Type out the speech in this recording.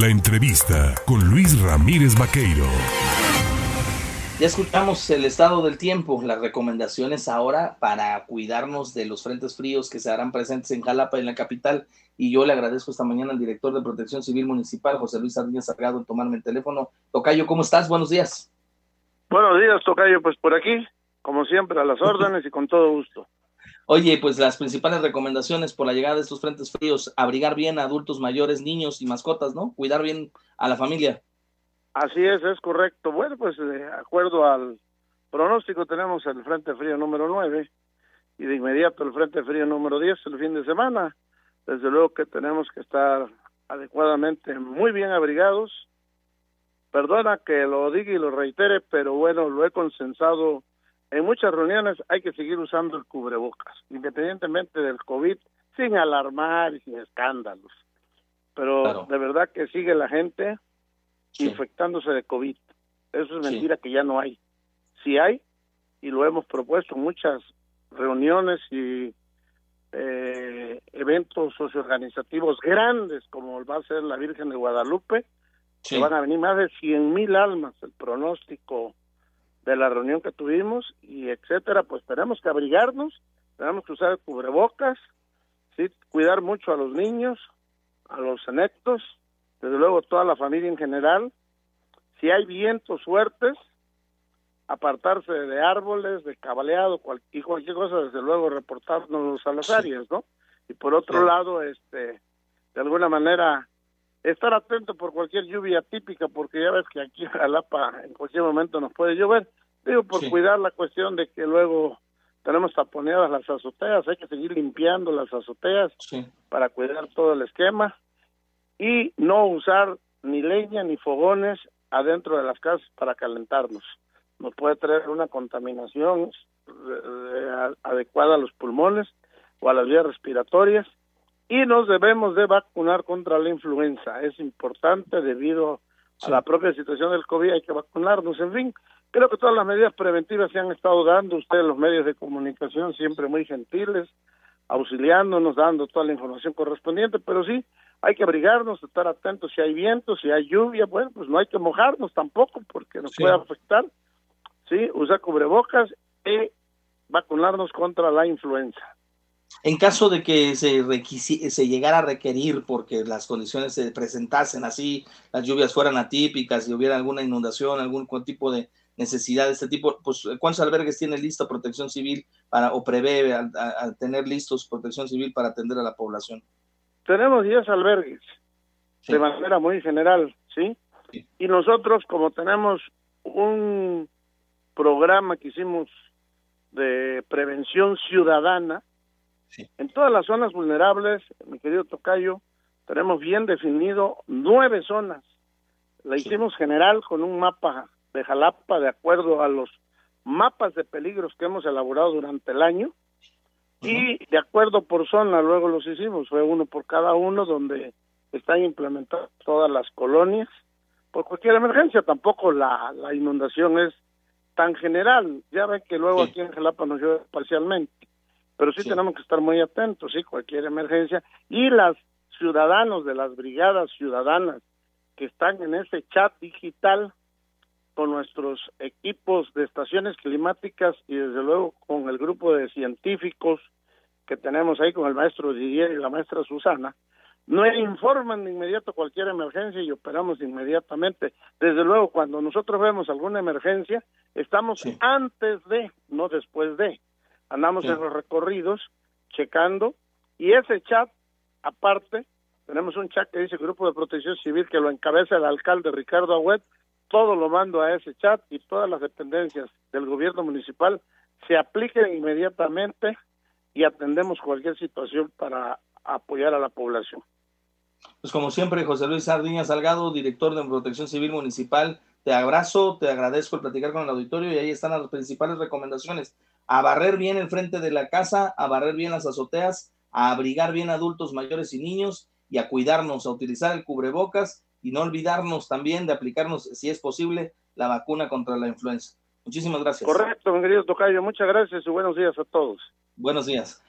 La entrevista con Luis Ramírez Vaqueiro. Ya escuchamos el estado del tiempo, las recomendaciones ahora para cuidarnos de los frentes fríos que se harán presentes en Jalapa, en la capital. Y yo le agradezco esta mañana al director de Protección Civil Municipal, José Luis Sardiñas Salgado, en tomarme el teléfono. Tocayo, ¿cómo estás? Buenos días. Buenos días, Tocayo. Pues por aquí, como siempre, a las órdenes y con todo gusto. Oye, pues las principales recomendaciones por la llegada de estos frentes fríos, abrigar bien a adultos mayores, niños y mascotas, ¿no? Cuidar bien a la familia. Así es, es correcto. Bueno, pues de acuerdo al pronóstico tenemos el frente frío número 9 y de inmediato el frente frío número 10 el fin de semana. Desde luego que tenemos que estar adecuadamente muy bien abrigados. Perdona que lo diga y lo reitere, pero bueno, lo he consensado en muchas reuniones hay que seguir usando el cubrebocas, independientemente del COVID, sin alarmar y sin escándalos. Pero de verdad que sigue la gente infectándose de COVID. Eso es mentira que ya no hay. Sí hay, y lo hemos propuesto en muchas reuniones y eh, eventos socioorganizativos grandes, como va a ser la Virgen de Guadalupe, que van a venir más de 100 mil almas. El pronóstico de la reunión que tuvimos y etcétera, pues tenemos que abrigarnos, tenemos que usar cubrebocas, sí, cuidar mucho a los niños, a los senectos, desde luego toda la familia en general. Si hay vientos fuertes, apartarse de árboles, de cabaleado, y cualquier cosa, desde luego reportarnos a las áreas, ¿no? Y por otro lado, este, de alguna manera estar atento por cualquier lluvia típica, porque ya ves que aquí en Jalapa en cualquier momento nos puede llover. Digo, por cuidar la cuestión de que luego tenemos taponeadas las azoteas, hay que seguir limpiando las azoteas para cuidar todo el esquema y no usar ni leña ni fogones adentro de las casas para calentarnos. Nos puede traer una contaminación eh, eh, adecuada a los pulmones o a las vías respiratorias y nos debemos de vacunar contra la influenza. Es importante debido a la propia situación del COVID, hay que vacunarnos, en fin. Creo que todas las medidas preventivas se han estado dando, ustedes los medios de comunicación siempre muy gentiles, auxiliándonos, dando toda la información correspondiente, pero sí, hay que abrigarnos, estar atentos si hay viento, si hay lluvia, bueno, pues no hay que mojarnos tampoco porque nos puede afectar, sí, usar cubrebocas y vacunarnos contra la influenza. En caso de que se, se llegara a requerir porque las condiciones se presentasen así, las lluvias fueran atípicas y hubiera alguna inundación, algún tipo de necesidad de este tipo, pues ¿cuántos albergues tiene listo protección civil para o prevé al, tener listos protección civil para atender a la población? Tenemos 10 albergues de manera muy general, ¿sí? Y nosotros como tenemos un programa que hicimos de prevención ciudadana, en todas las zonas vulnerables, mi querido Tocayo, tenemos bien definido nueve zonas. La hicimos general con un mapa de Jalapa de acuerdo a los mapas de peligros que hemos elaborado durante el año. Y de acuerdo por zona luego los hicimos, fue uno por cada uno donde están implementadas todas las colonias. Por cualquier emergencia, tampoco la, la inundación es tan general, ya ven que luego aquí en Jalapa nos llueve parcialmente pero sí, tenemos que estar muy atentos, sí, cualquier emergencia. Y las ciudadanos de las brigadas ciudadanas que están en ese chat digital con nuestros equipos de estaciones climáticas y desde luego con el grupo de científicos que tenemos ahí con el maestro Didier y la maestra Susana, no informan de inmediato cualquier emergencia y operamos inmediatamente. Desde luego, cuando nosotros vemos alguna emergencia, estamos antes de, no después de andamos en los recorridos checando y ese chat aparte tenemos un chat que dice Grupo de Protección Civil que lo encabeza el alcalde Ricardo Agüet, todo lo mando a ese chat y todas las dependencias del gobierno municipal se apliquen inmediatamente y atendemos cualquier situación para apoyar a la población. Pues como siempre, José Luis Sardiña Salgado, director de Protección Civil Municipal, te abrazo, te agradezco el platicar con el auditorio y ahí están las principales recomendaciones a barrer bien el frente de la casa, a barrer bien las azoteas, a abrigar bien adultos mayores y niños y a cuidarnos, a utilizar el cubrebocas y no olvidarnos también de aplicarnos, si es posible, la vacuna contra la influenza. Muchísimas gracias. Correcto, mi querido Tocayo. Muchas gracias y buenos días a todos. Buenos días.